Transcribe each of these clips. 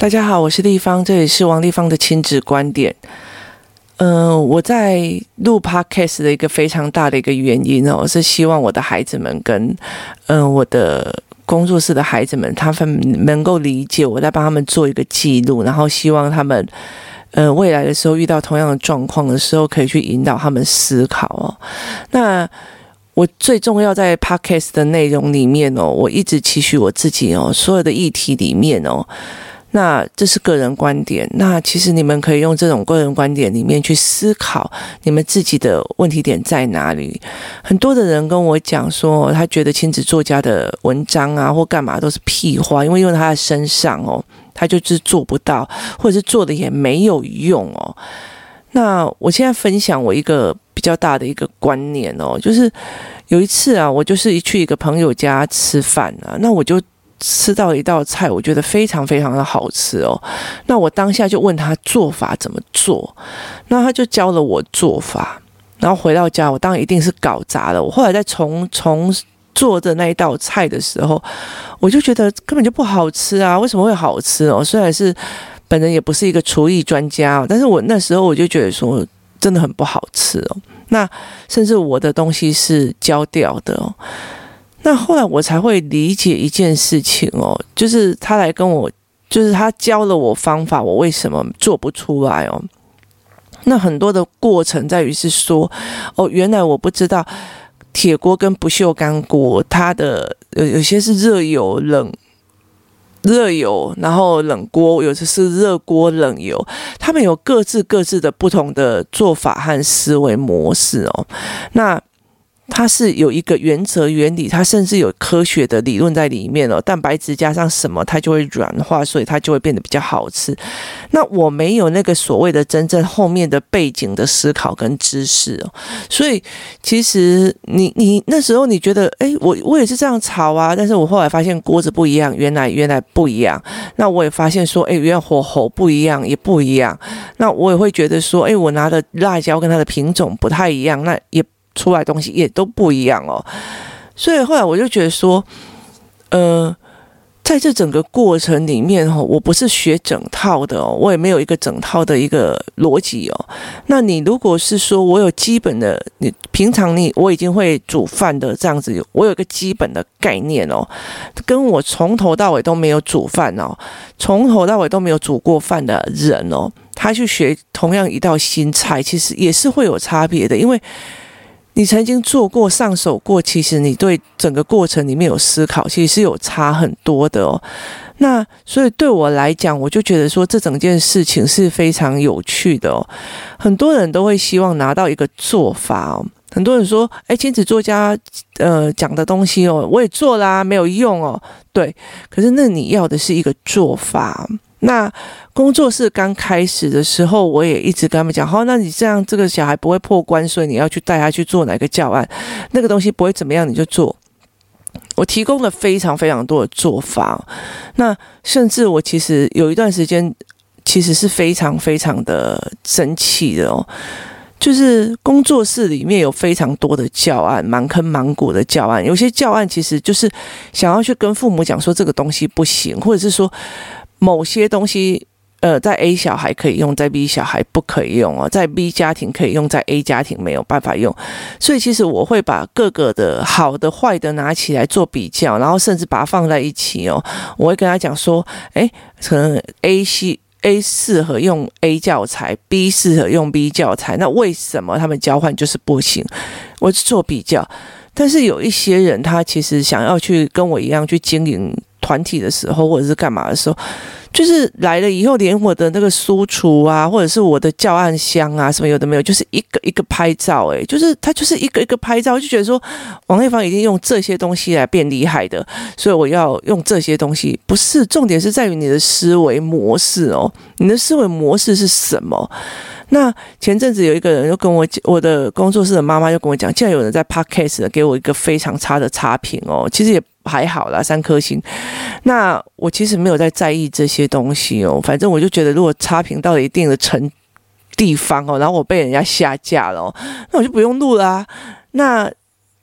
大家好，我是立方，这里是王立方的亲子观点。嗯、我在录 Podcast 的一个非常大的一个原因哦，是希望我的孩子们跟嗯、我的工作室的孩子们，他们能够理解我在帮他们做一个记录，然后希望他们呃未来的时候遇到同样的状况的时候，可以去引导他们思考哦。那我最重要在 Podcast 的内容里面哦，我一直期许我自己哦，所有的议题里面哦。那这是个人观点，那其实你们可以用这种个人观点里面去思考你们自己的问题点在哪里。很多的人跟我讲说，他觉得亲子作家的文章啊或干嘛都是屁话，因为用他的身上哦，他就是做不到，或者是做的也没有用哦。那我现在分享我一个比较大的一个观念哦，就是有一次啊，我就是一去一个朋友家吃饭啊，那我就。吃到一道菜，我觉得非常非常的好吃哦。那我当下就问他做法怎么做，那他就教了我做法。然后回到家，我当然一定是搞砸了。我后来在重重做的那一道菜的时候，我就觉得根本就不好吃啊！为什么会好吃哦？虽然是本人也不是一个厨艺专家，但是我那时候我就觉得说真的很不好吃哦。那甚至我的东西是焦掉的哦。那后来我才会理解一件事情哦，就是他来跟我，就是他教了我方法，我为什么做不出来哦？那很多的过程在于是说，哦，原来我不知道铁锅跟不锈钢锅，它的有有些是热油冷热油，然后冷锅，有些是热锅冷油，他们有各自各自的不同的做法和思维模式哦。那它是有一个原则原理，它甚至有科学的理论在里面哦。蛋白质加上什么，它就会软化，所以它就会变得比较好吃。那我没有那个所谓的真正后面的背景的思考跟知识哦。所以其实你你那时候你觉得，诶，我我也是这样炒啊，但是我后来发现锅子不一样，原来原来不一样。那我也发现说，诶，原来火候不一样，也不一样。那我也会觉得说，诶，我拿的辣椒跟它的品种不太一样，那也。出来东西也都不一样哦，所以后来我就觉得说，呃，在这整个过程里面哈，我不是学整套的哦，我也没有一个整套的一个逻辑哦。那你如果是说我有基本的，你平常你我已经会煮饭的这样子，我有一个基本的概念哦，跟我从头到尾都没有煮饭哦，从头到尾都没有煮过饭的人哦，他去学同样一道新菜，其实也是会有差别的，因为。你曾经做过、上手过，其实你对整个过程里面有思考，其实是有差很多的哦。那所以对我来讲，我就觉得说，这整件事情是非常有趣的哦。很多人都会希望拿到一个做法哦。很多人说：“哎，亲子作家呃讲的东西哦，我也做啦，没有用哦。”对，可是那你要的是一个做法。那工作室刚开始的时候，我也一直跟他们讲：好，那你这样这个小孩不会破关，所以你要去带他去做哪个教案，那个东西不会怎么样，你就做。我提供了非常非常多的做法。那甚至我其实有一段时间，其实是非常非常的生气的哦。就是工作室里面有非常多的教案，蛮坑蛮谷的教案，有些教案其实就是想要去跟父母讲说这个东西不行，或者是说。某些东西，呃，在 A 小孩可以用，在 B 小孩不可以用哦，在 B 家庭可以用，在 A 家庭没有办法用。所以其实我会把各个的好的、坏的拿起来做比较，然后甚至把它放在一起哦。我会跟他讲说，诶，可能 A 系 A 适合用 A 教材，B 适合用 B 教材，那为什么他们交换就是不行？我做比较，但是有一些人他其实想要去跟我一样去经营。团体的时候，或者是干嘛的时候，就是来了以后，连我的那个书橱啊，或者是我的教案箱啊，什么有的没有，就是一个一个拍照，诶，就是他就是一个一个拍照，就觉得说王丽芳已经用这些东西来变厉害的，所以我要用这些东西。不是，重点是在于你的思维模式哦，你的思维模式是什么？那前阵子有一个人就跟我讲，我的工作室的妈妈就跟我讲，竟然有人在 Podcast 给我一个非常差的差评哦，其实也。还好啦，三颗星。那我其实没有在在意这些东西哦，反正我就觉得，如果差评到了一定的程地方哦，然后我被人家下架了，那我就不用录啦。那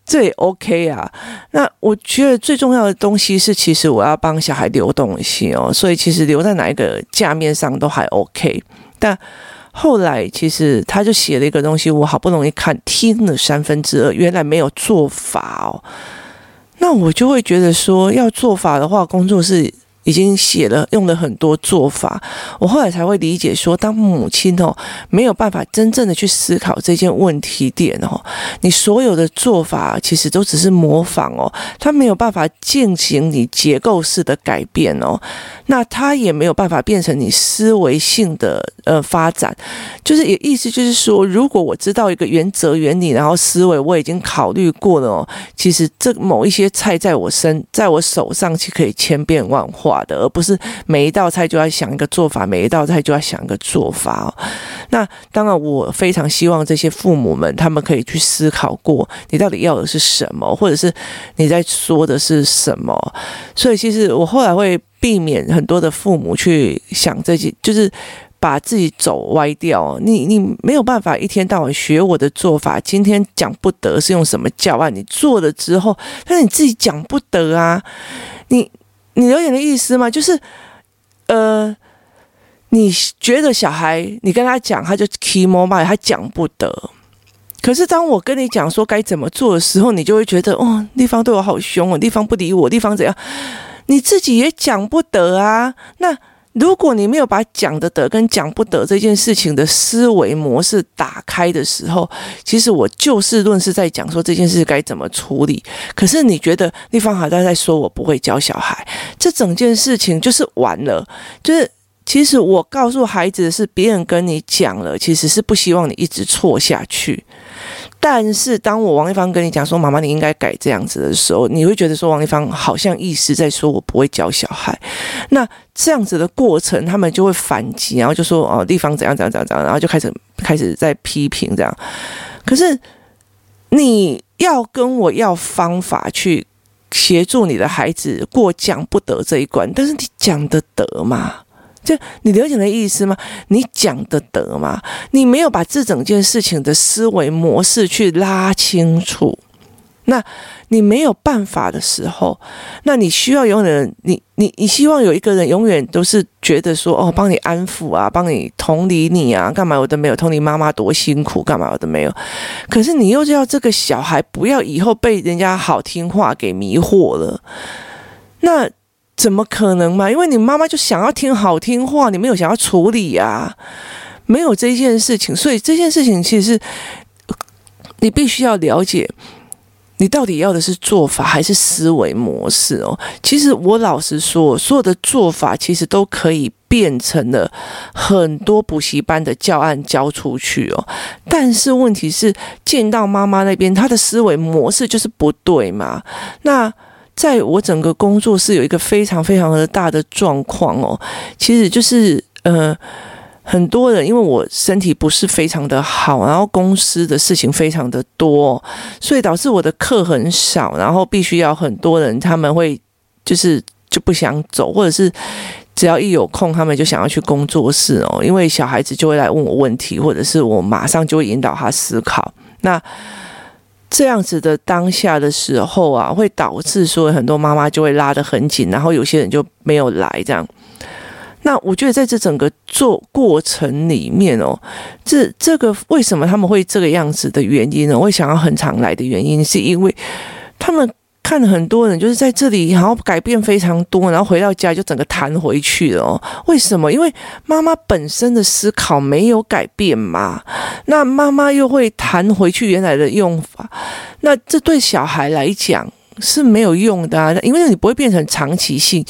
这也 OK 啊。那我觉得最重要的东西是，其实我要帮小孩流动性哦，所以其实留在哪一个架面上都还 OK。但后来其实他就写了一个东西，我好不容易看听了三分之二，原来没有做法哦。那我就会觉得说，要做法的话，工作是。已经写了，用了很多做法，我后来才会理解说，当母亲哦没有办法真正的去思考这件问题点哦，你所有的做法其实都只是模仿哦，他没有办法进行你结构式的改变哦，那他也没有办法变成你思维性的呃发展，就是也意思就是说，如果我知道一个原则原理，然后思维我已经考虑过了哦，其实这某一些菜在我身在我手上其实可以千变万化。的，而不是每一道菜就要想一个做法，每一道菜就要想一个做法。那当然，我非常希望这些父母们，他们可以去思考过，你到底要的是什么，或者是你在说的是什么。所以，其实我后来会避免很多的父母去想这些，就是把自己走歪掉。你你没有办法一天到晚学我的做法，今天讲不得是用什么教案，你做了之后，但是你自己讲不得啊，你。你有点的意思吗？就是，呃，你觉得小孩，你跟他讲，他就 keep mobile，他讲不得。可是当我跟你讲说该怎么做的时候，你就会觉得，哦，地方对我好凶哦，地方不理我，地方怎样？你自己也讲不得啊，那。如果你没有把讲得得跟讲不得这件事情的思维模式打开的时候，其实我就事论事在讲说这件事该怎么处理。可是你觉得丽芳好像在说我不会教小孩，这整件事情就是完了，就是。其实我告诉孩子的是，别人跟你讲了，其实是不希望你一直错下去。但是当我王一芳跟你讲说，妈妈你应该改这样子的时候，你会觉得说王一芳好像意思在说我不会教小孩。那这样子的过程，他们就会反击，然后就说哦，丽芳怎样怎样怎样怎样，然后就开始开始在批评这样。可是你要跟我要方法去协助你的孩子过讲不得这一关，但是你讲得得吗？就你了解的意思吗？你讲得得吗？你没有把这整件事情的思维模式去拉清楚，那你没有办法的时候，那你需要有人，你你你希望有一个人永远都是觉得说哦，帮你安抚啊，帮你同理你啊，干嘛我都没有同理妈妈多辛苦，干嘛我都没有。可是你又要这个小孩不要以后被人家好听话给迷惑了，那。怎么可能嘛？因为你妈妈就想要听好听话，你没有想要处理呀，没有这件事情，所以这件事情其实你必须要了解，你到底要的是做法还是思维模式哦。其实我老实说，所有的做法其实都可以变成了很多补习班的教案交出去哦，但是问题是见到妈妈那边，她的思维模式就是不对嘛，那。在我整个工作室有一个非常非常的大的状况哦，其实就是呃，很多人因为我身体不是非常的好，然后公司的事情非常的多，所以导致我的课很少，然后必须要很多人他们会就是就不想走，或者是只要一有空，他们就想要去工作室哦，因为小孩子就会来问我问题，或者是我马上就会引导他思考，那。这样子的当下的时候啊，会导致说很多妈妈就会拉得很紧，然后有些人就没有来这样。那我觉得在这整个做过程里面哦，这这个为什么他们会这个样子的原因呢？我会想要很常来的原因，是因为他们。看很多人就是在这里，然后改变非常多，然后回到家就整个弹回去了哦。为什么？因为妈妈本身的思考没有改变嘛，那妈妈又会弹回去原来的用法，那这对小孩来讲是没有用的啊，因为你不会变成长期性。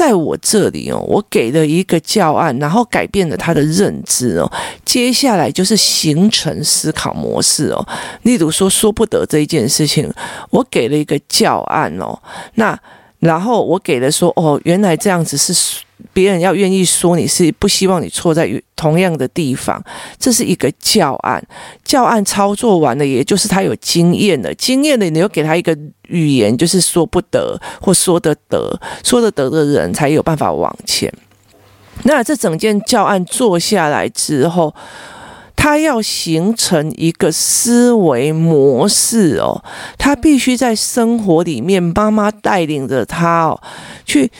在我这里哦，我给了一个教案，然后改变了他的认知哦。接下来就是形成思考模式哦。例如说说不得这一件事情，我给了一个教案哦，那然后我给了说哦，原来这样子是。别人要愿意说你是不希望你错在同样的地方，这是一个教案。教案操作完了，也就是他有经验了。经验了，你又给他一个语言，就是说不得或说得得，说得得的人才有办法往前。那这整件教案做下来之后。他要形成一个思维模式哦，他必须在生活里面，妈妈带领着他哦，去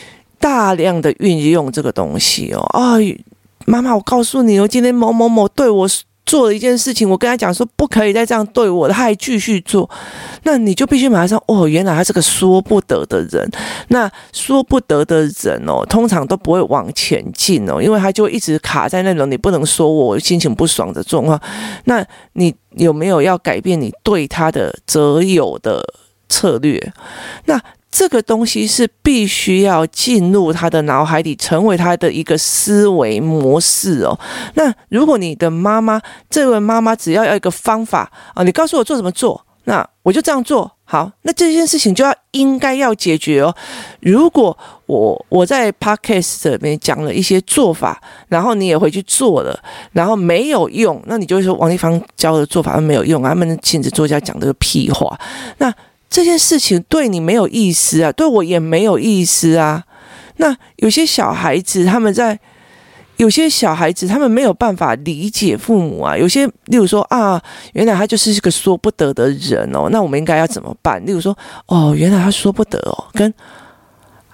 大量的运用这个东西哦。啊，妈妈，我告诉你哦，今天某某某对我。做了一件事情，我跟他讲说不可以再这样对我，他还继续做，那你就必须马上哦，原来他是个说不得的人。那说不得的人哦，通常都不会往前进哦，因为他就一直卡在那种你不能说我心情不爽的状况。那你有没有要改变你对他的择友的策略？那？这个东西是必须要进入他的脑海里，成为他的一个思维模式哦。那如果你的妈妈，这位妈妈只要要一个方法啊，你告诉我做什么做，那我就这样做好。那这件事情就要应该要解决哦。如果我我在 Podcast 里面讲了一些做法，然后你也回去做了，然后没有用，那你就会说王丽芳教的做法没有用，他们亲子作家讲的个屁话。那这件事情对你没有意思啊，对我也没有意思啊。那有些小孩子他们在，有些小孩子他们没有办法理解父母啊。有些，例如说啊，原来他就是一个说不得的人哦。那我们应该要怎么办？例如说，哦，原来他说不得哦，跟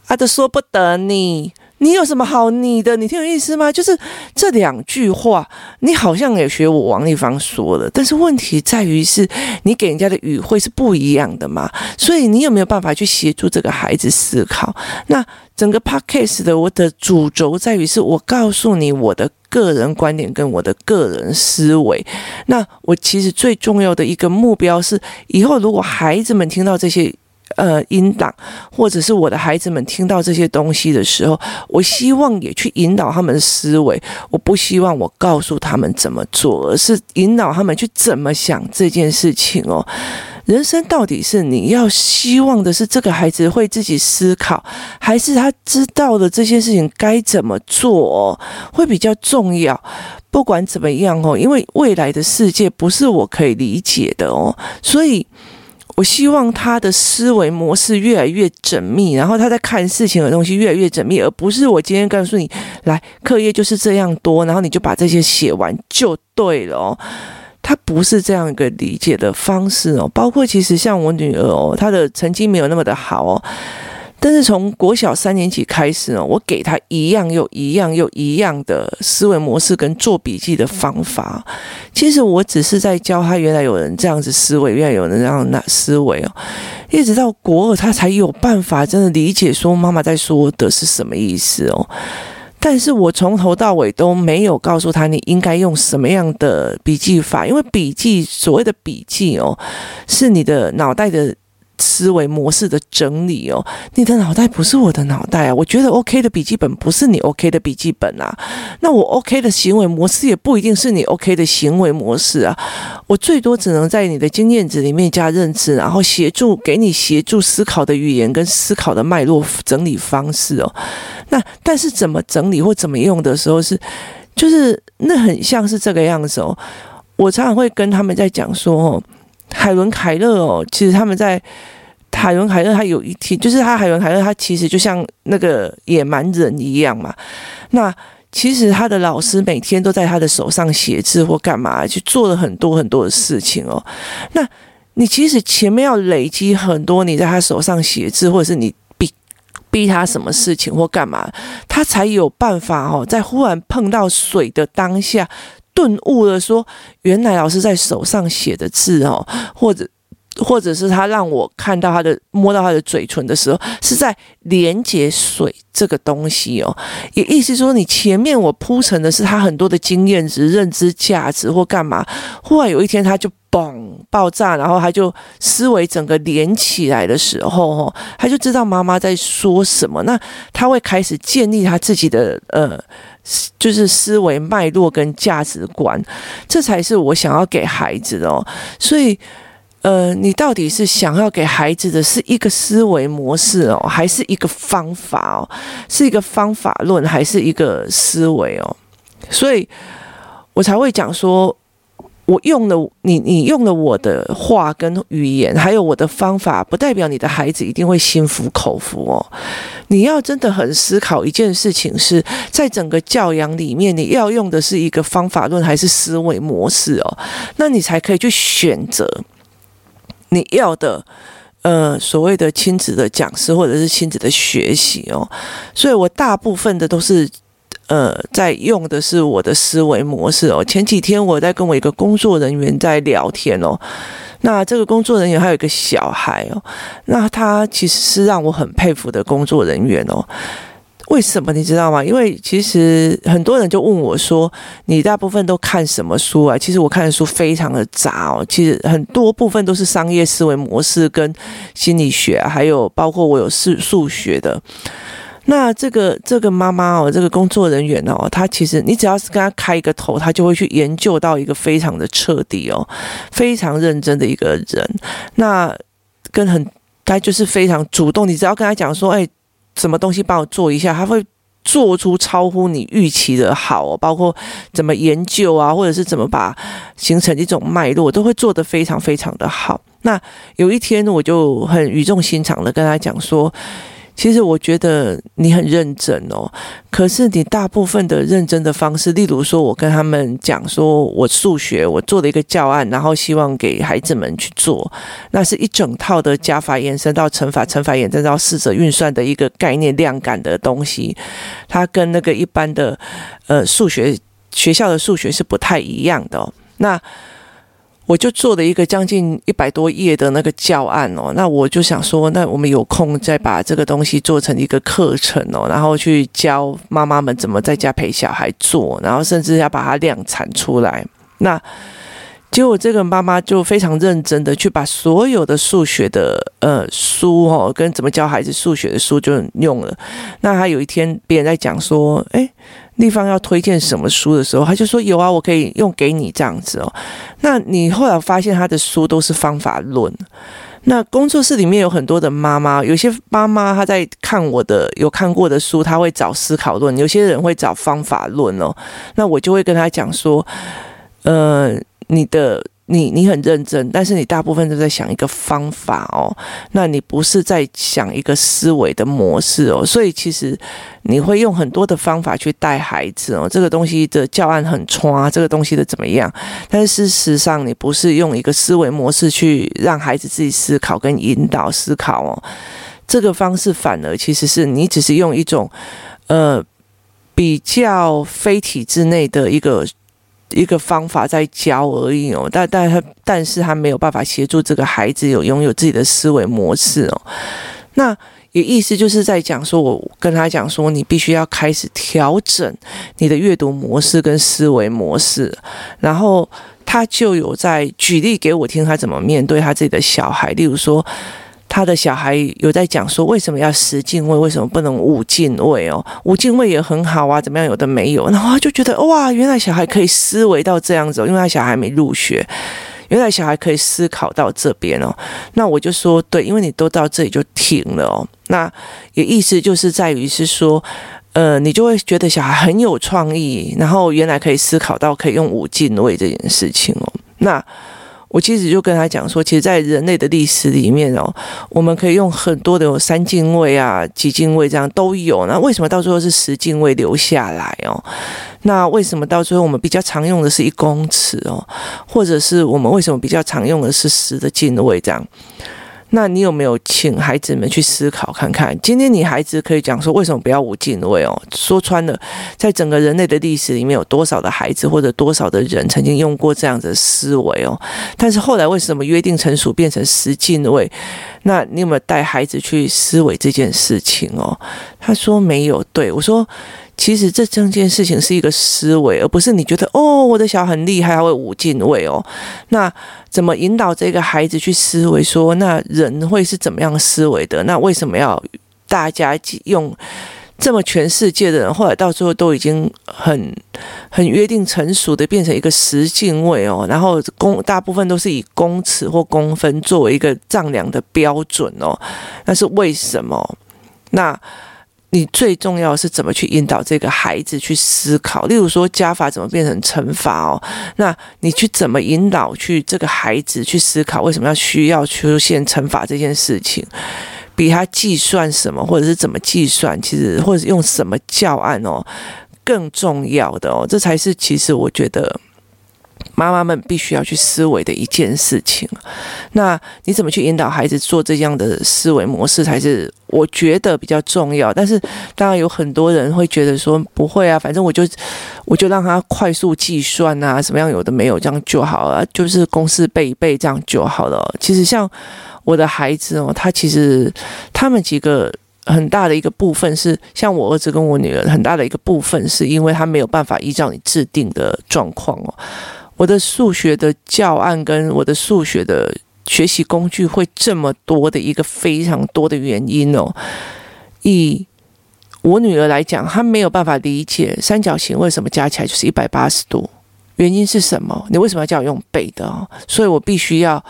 啊，都说不得你。你有什么好你的？你听有意思吗？就是这两句话，你好像也学我王丽芳说的，但是问题在于是，你给人家的语汇是不一样的嘛。所以你有没有办法去协助这个孩子思考？那整个 podcast 的我的主轴在于是，我告诉你我的个人观点跟我的个人思维。那我其实最重要的一个目标是，以后如果孩子们听到这些。呃，引导，或者是我的孩子们听到这些东西的时候，我希望也去引导他们的思维。我不希望我告诉他们怎么做，而是引导他们去怎么想这件事情哦。人生到底是你要希望的是这个孩子会自己思考，还是他知道的这些事情该怎么做，会比较重要。不管怎么样哦，因为未来的世界不是我可以理解的哦，所以。我希望他的思维模式越来越缜密，然后他在看事情的东西越来越缜密，而不是我今天告诉你，来，课业就是这样多，然后你就把这些写完就对了哦。他不是这样一个理解的方式哦。包括其实像我女儿哦，她的成绩没有那么的好哦。但是从国小三年级开始呢，我给他一样又一样又一样的思维模式跟做笔记的方法。其实我只是在教他，原来有人这样子思维，原来有人这样那思维哦。一直到国二，他才有办法真的理解说妈妈在说的是什么意思哦。但是我从头到尾都没有告诉他你应该用什么样的笔记法，因为笔记所谓的笔记哦，是你的脑袋的。思维模式的整理哦，你的脑袋不是我的脑袋啊！我觉得 OK 的笔记本不是你 OK 的笔记本啊，那我 OK 的行为模式也不一定是你 OK 的行为模式啊。我最多只能在你的经验值里面加认知，然后协助给你协助思考的语言跟思考的脉络整理方式哦。那但是怎么整理或怎么用的时候是，就是那很像是这个样子哦。我常常会跟他们在讲说。海伦凯勒哦，其实他们在海伦凯勒，他有一天就是他海伦凯勒，他其实就像那个野蛮人一样嘛。那其实他的老师每天都在他的手上写字或干嘛，去做了很多很多的事情哦。那你其实前面要累积很多，你在他手上写字，或者是你逼逼他什么事情或干嘛，他才有办法哦，在忽然碰到水的当下。顿悟了，说原来老师在手上写的字哦，或者或者是他让我看到他的摸到他的嘴唇的时候，是在连接水这个东西哦。也意思说，你前面我铺成的是他很多的经验值、认知价值或干嘛，忽然有一天他就嘣爆炸，然后他就思维整个连起来的时候，哦，他就知道妈妈在说什么，那他会开始建立他自己的呃。就是思维脉络跟价值观，这才是我想要给孩子的哦。所以，呃，你到底是想要给孩子的是一个思维模式哦，还是一个方法哦？是一个方法论，还是一个思维哦？所以我才会讲说，我用了你，你用了我的话跟语言，还有我的方法，不代表你的孩子一定会心服口服哦。你要真的很思考一件事情，是在整个教养里面，你要用的是一个方法论还是思维模式哦？那你才可以去选择你要的，呃，所谓的亲子的讲师或者是亲子的学习哦。所以我大部分的都是。呃，在用的是我的思维模式哦。前几天我在跟我一个工作人员在聊天哦，那这个工作人员还有一个小孩哦，那他其实是让我很佩服的工作人员哦。为什么你知道吗？因为其实很多人就问我说：“你大部分都看什么书啊？”其实我看的书非常的杂哦，其实很多部分都是商业思维模式跟心理学，还有包括我有数数学的。那这个这个妈妈哦，这个工作人员哦，她其实你只要是跟她开一个头，她就会去研究到一个非常的彻底哦，非常认真的一个人。那跟很，她就是非常主动，你只要跟她讲说，哎，什么东西帮我做一下，他会做出超乎你预期的好，包括怎么研究啊，或者是怎么把形成一种脉络，都会做得非常非常的好。那有一天我就很语重心长的跟他讲说。其实我觉得你很认真哦，可是你大部分的认真的方式，例如说，我跟他们讲说，我数学我做了一个教案，然后希望给孩子们去做，那是一整套的加法延伸到乘法，乘法延伸到四则运算的一个概念量感的东西，它跟那个一般的呃数学学校的数学是不太一样的，那。我就做了一个将近一百多页的那个教案哦，那我就想说，那我们有空再把这个东西做成一个课程哦，然后去教妈妈们怎么在家陪小孩做，然后甚至要把它量产出来。那结果这个妈妈就非常认真的去把所有的数学的呃书哦，跟怎么教孩子数学的书就用了。那她有一天别人在讲说，诶。立方要推荐什么书的时候，他就说有啊，我可以用给你这样子哦。那你后来发现他的书都是方法论。那工作室里面有很多的妈妈，有些妈妈她在看我的有看过的书，她会找思考论；有些人会找方法论哦。那我就会跟她讲说，呃，你的。你你很认真，但是你大部分都在想一个方法哦，那你不是在想一个思维的模式哦，所以其实你会用很多的方法去带孩子哦，这个东西的教案很差，这个东西的怎么样？但是事实上你不是用一个思维模式去让孩子自己思考跟引导思考哦，这个方式反而其实是你只是用一种呃比较非体制内的一个。一个方法在教而已哦，但但他但是他没有办法协助这个孩子有拥有自己的思维模式哦。那也意思就是在讲说，我跟他讲说，你必须要开始调整你的阅读模式跟思维模式。然后他就有在举例给我听，他怎么面对他自己的小孩，例如说。他的小孩有在讲说，为什么要十进位？为什么不能五进位哦？五进位也很好啊，怎么样？有的没有，然后他就觉得哇，原来小孩可以思维到这样子，因为他小孩没入学，原来小孩可以思考到这边哦。那我就说对，因为你都到这里就停了哦。那也意思就是在于是说，呃，你就会觉得小孩很有创意，然后原来可以思考到可以用五进位这件事情哦。那。我其实就跟他讲说，其实，在人类的历史里面哦，我们可以用很多的有三进位啊、几进位这样都有。那为什么到最后是十进位留下来哦？那为什么到最后我们比较常用的是一公尺哦？或者是我们为什么比较常用的是十的进位这样？那你有没有请孩子们去思考看看？今天你孩子可以讲说，为什么不要五进位哦？说穿了，在整个人类的历史里面，有多少的孩子或者多少的人曾经用过这样的思维哦？但是后来为什么约定成熟变成十进位？那你有没有带孩子去思维这件事情哦？他说没有。对，我说。其实这整件事情是一个思维，而不是你觉得哦，我的小孩很厉害，他会五进位哦。那怎么引导这个孩子去思维？说那人会是怎么样思维的？那为什么要大家用这么全世界的人，后来到最后都已经很很约定成熟的变成一个十进位哦？然后公大部分都是以公尺或公分作为一个丈量的标准哦。那是为什么？那？你最重要是怎么去引导这个孩子去思考。例如说，加法怎么变成乘法哦？那你去怎么引导去这个孩子去思考，为什么要需要出现乘法这件事情？比他计算什么，或者是怎么计算，其实或者用什么教案哦，更重要的哦，这才是其实我觉得。妈妈们必须要去思维的一件事情，那你怎么去引导孩子做这样的思维模式，才是我觉得比较重要。但是当然有很多人会觉得说不会啊，反正我就我就让他快速计算啊，什么样有的没有这样就好了，就是公式背一背这样就好了。其实像我的孩子哦，他其实他们几个很大的一个部分是，像我儿子跟我女儿很大的一个部分是因为他没有办法依照你制定的状况哦。我的数学的教案跟我的数学的学习工具会这么多的一个非常多的原因哦。以我女儿来讲，她没有办法理解三角形为什么加起来就是一百八十度，原因是什么？你为什么要叫我用背的哦？所以我必须要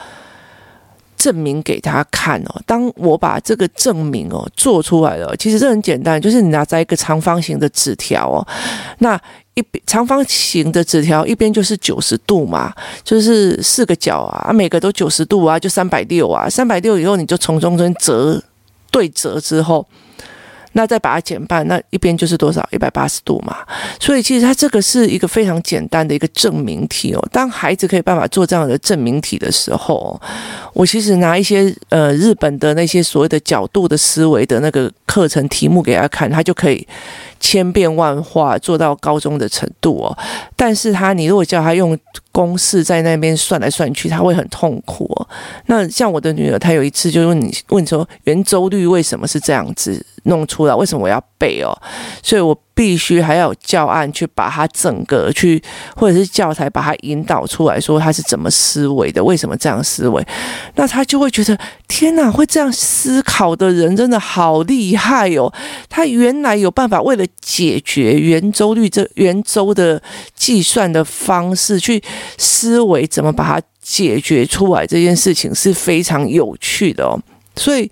证明给他看哦。当我把这个证明哦做出来了，其实这很简单，就是你拿在一个长方形的纸条哦，那。一边长方形的纸条，一边就是九十度嘛，就是四个角啊，每个都九十度啊，就三百六啊，三百六以后你就从中间折对折之后。那再把它减半，那一边就是多少？一百八十度嘛。所以其实它这个是一个非常简单的一个证明题哦。当孩子可以办法做这样的证明题的时候，我其实拿一些呃日本的那些所谓的角度的思维的那个课程题目给他看，他就可以千变万化做到高中的程度哦。但是他你如果叫他用公式在那边算来算去，他会很痛苦。那像我的女儿，她有一次就问你问说圆周率为什么是这样子？弄出来，为什么我要背哦？所以我必须还要教案去把它整个去，或者是教材把它引导出来，说他是怎么思维的，为什么这样思维？那他就会觉得天哪，会这样思考的人真的好厉害哦！他原来有办法为了解决圆周率这圆周的计算的方式去思维，怎么把它解决出来？这件事情是非常有趣的哦，所以。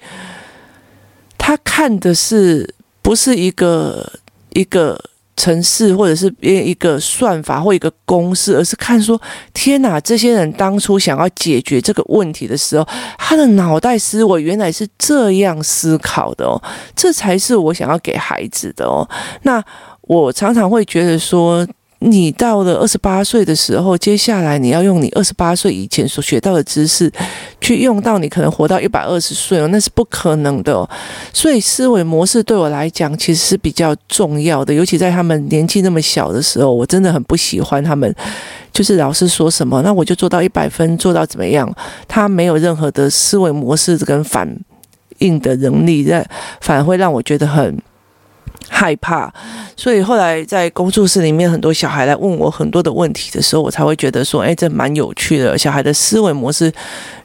他看的是不是一个一个程式，或者是一个算法或一个公式，而是看说，天哪，这些人当初想要解决这个问题的时候，他的脑袋思维原来是这样思考的哦，这才是我想要给孩子的哦。那我常常会觉得说。你到了二十八岁的时候，接下来你要用你二十八岁以前所学到的知识，去用到你可能活到一百二十岁哦，那是不可能的哦。所以思维模式对我来讲其实是比较重要的，尤其在他们年纪那么小的时候，我真的很不喜欢他们，就是老师说什么，那我就做到一百分，做到怎么样，他没有任何的思维模式跟反应的能力，在反而会让我觉得很。害怕，所以后来在工作室里面，很多小孩来问我很多的问题的时候，我才会觉得说，哎，这蛮有趣的。小孩的思维模式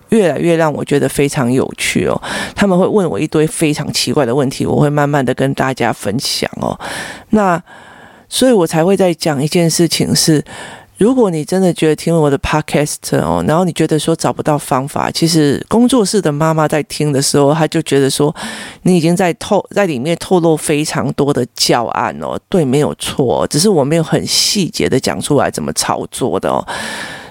越来越让我觉得非常有趣哦。他们会问我一堆非常奇怪的问题，我会慢慢的跟大家分享哦。那，所以我才会在讲一件事情是。如果你真的觉得听了我的 podcast 哦，然后你觉得说找不到方法，其实工作室的妈妈在听的时候，她就觉得说你已经在透在里面透露非常多的教案哦，对，没有错，只是我没有很细节的讲出来怎么操作的哦。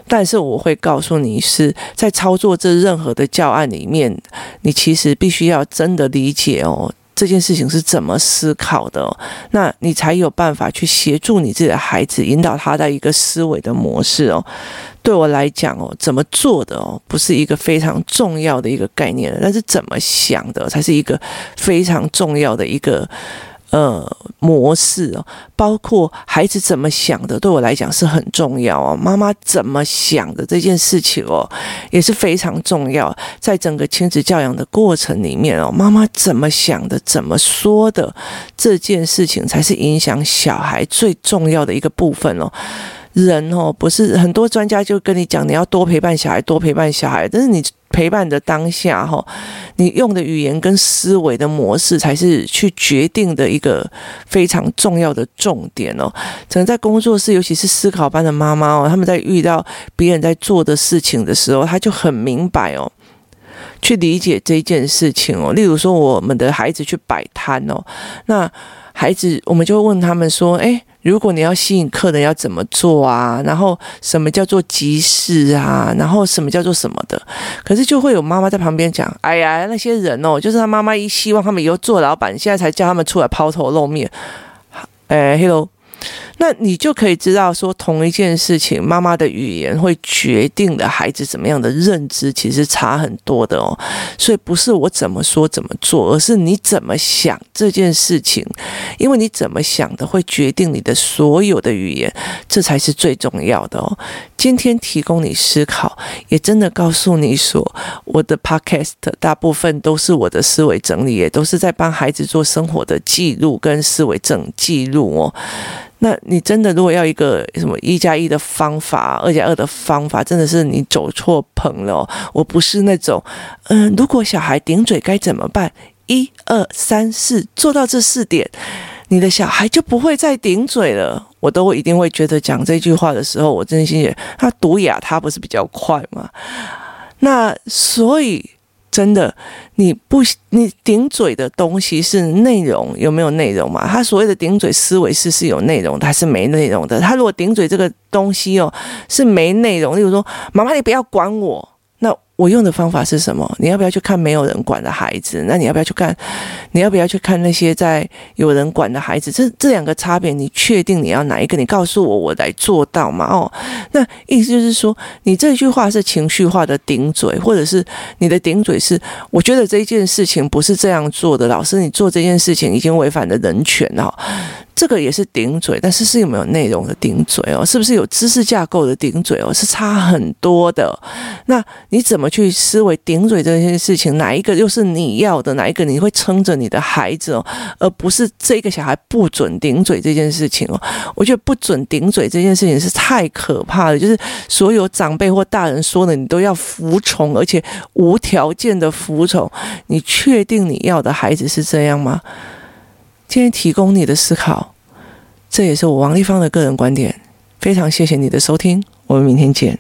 但是我会告诉你是在操作这任何的教案里面，你其实必须要真的理解哦。这件事情是怎么思考的？那你才有办法去协助你自己的孩子，引导他的一个思维的模式哦。对我来讲哦，怎么做的哦，不是一个非常重要的一个概念，但是怎么想的才是一个非常重要的一个。呃，模式哦，包括孩子怎么想的，对我来讲是很重要哦。妈妈怎么想的这件事情哦，也是非常重要。在整个亲子教养的过程里面哦，妈妈怎么想的、怎么说的这件事情，才是影响小孩最重要的一个部分哦。人哦，不是很多专家就跟你讲，你要多陪伴小孩，多陪伴小孩。但是你陪伴的当下哈，你用的语言跟思维的模式，才是去决定的一个非常重要的重点哦。可能在工作室，尤其是思考班的妈妈哦，他们在遇到别人在做的事情的时候，他就很明白哦。去理解这件事情哦。例如说，我们的孩子去摆摊哦，那孩子我们就会问他们说：“诶，如果你要吸引客人，要怎么做啊？然后什么叫做集市啊？然后什么叫做什么的？”可是就会有妈妈在旁边讲：“哎呀，那些人哦，就是他妈妈一希望他们以后做老板，现在才叫他们出来抛头露面。”哎，Hello。那你就可以知道，说同一件事情，妈妈的语言会决定了孩子怎么样的认知，其实差很多的哦。所以不是我怎么说怎么做，而是你怎么想这件事情，因为你怎么想的会决定你的所有的语言，这才是最重要的哦。今天提供你思考，也真的告诉你说，我的 podcast 大部分都是我的思维整理，也都是在帮孩子做生活的记录跟思维整记录哦。那你真的如果要一个什么一加一的方法，二加二的方法，真的是你走错棚了。我不是那种，嗯，如果小孩顶嘴该怎么办？一二三四，做到这四点，你的小孩就不会再顶嘴了。我都一定会觉得讲这句话的时候，我真心也他读哑，他不是比较快吗？那所以。真的，你不你顶嘴的东西是内容，有没有内容嘛？他所谓的顶嘴思维是是有内容的还是没内容的？他如果顶嘴这个东西哦是没内容，例如说妈妈你不要管我。我用的方法是什么？你要不要去看没有人管的孩子？那你要不要去看？你要不要去看那些在有人管的孩子？这这两个差别，你确定你要哪一个？你告诉我，我来做到嘛？哦，那意思就是说，你这句话是情绪化的顶嘴，或者是你的顶嘴是，我觉得这一件事情不是这样做的。老师，你做这件事情已经违反了人权了。这个也是顶嘴，但是是有没有内容的顶嘴哦？是不是有知识架构的顶嘴哦？是差很多的。那你怎么去思维顶嘴这件事情？哪一个又是你要的？哪一个你会撑着你的孩子哦？而不是这个小孩不准顶嘴这件事情哦？我觉得不准顶嘴这件事情是太可怕了，就是所有长辈或大人说的，你都要服从，而且无条件的服从。你确定你要的孩子是这样吗？今天提供你的思考，这也是我王丽芳的个人观点。非常谢谢你的收听，我们明天见。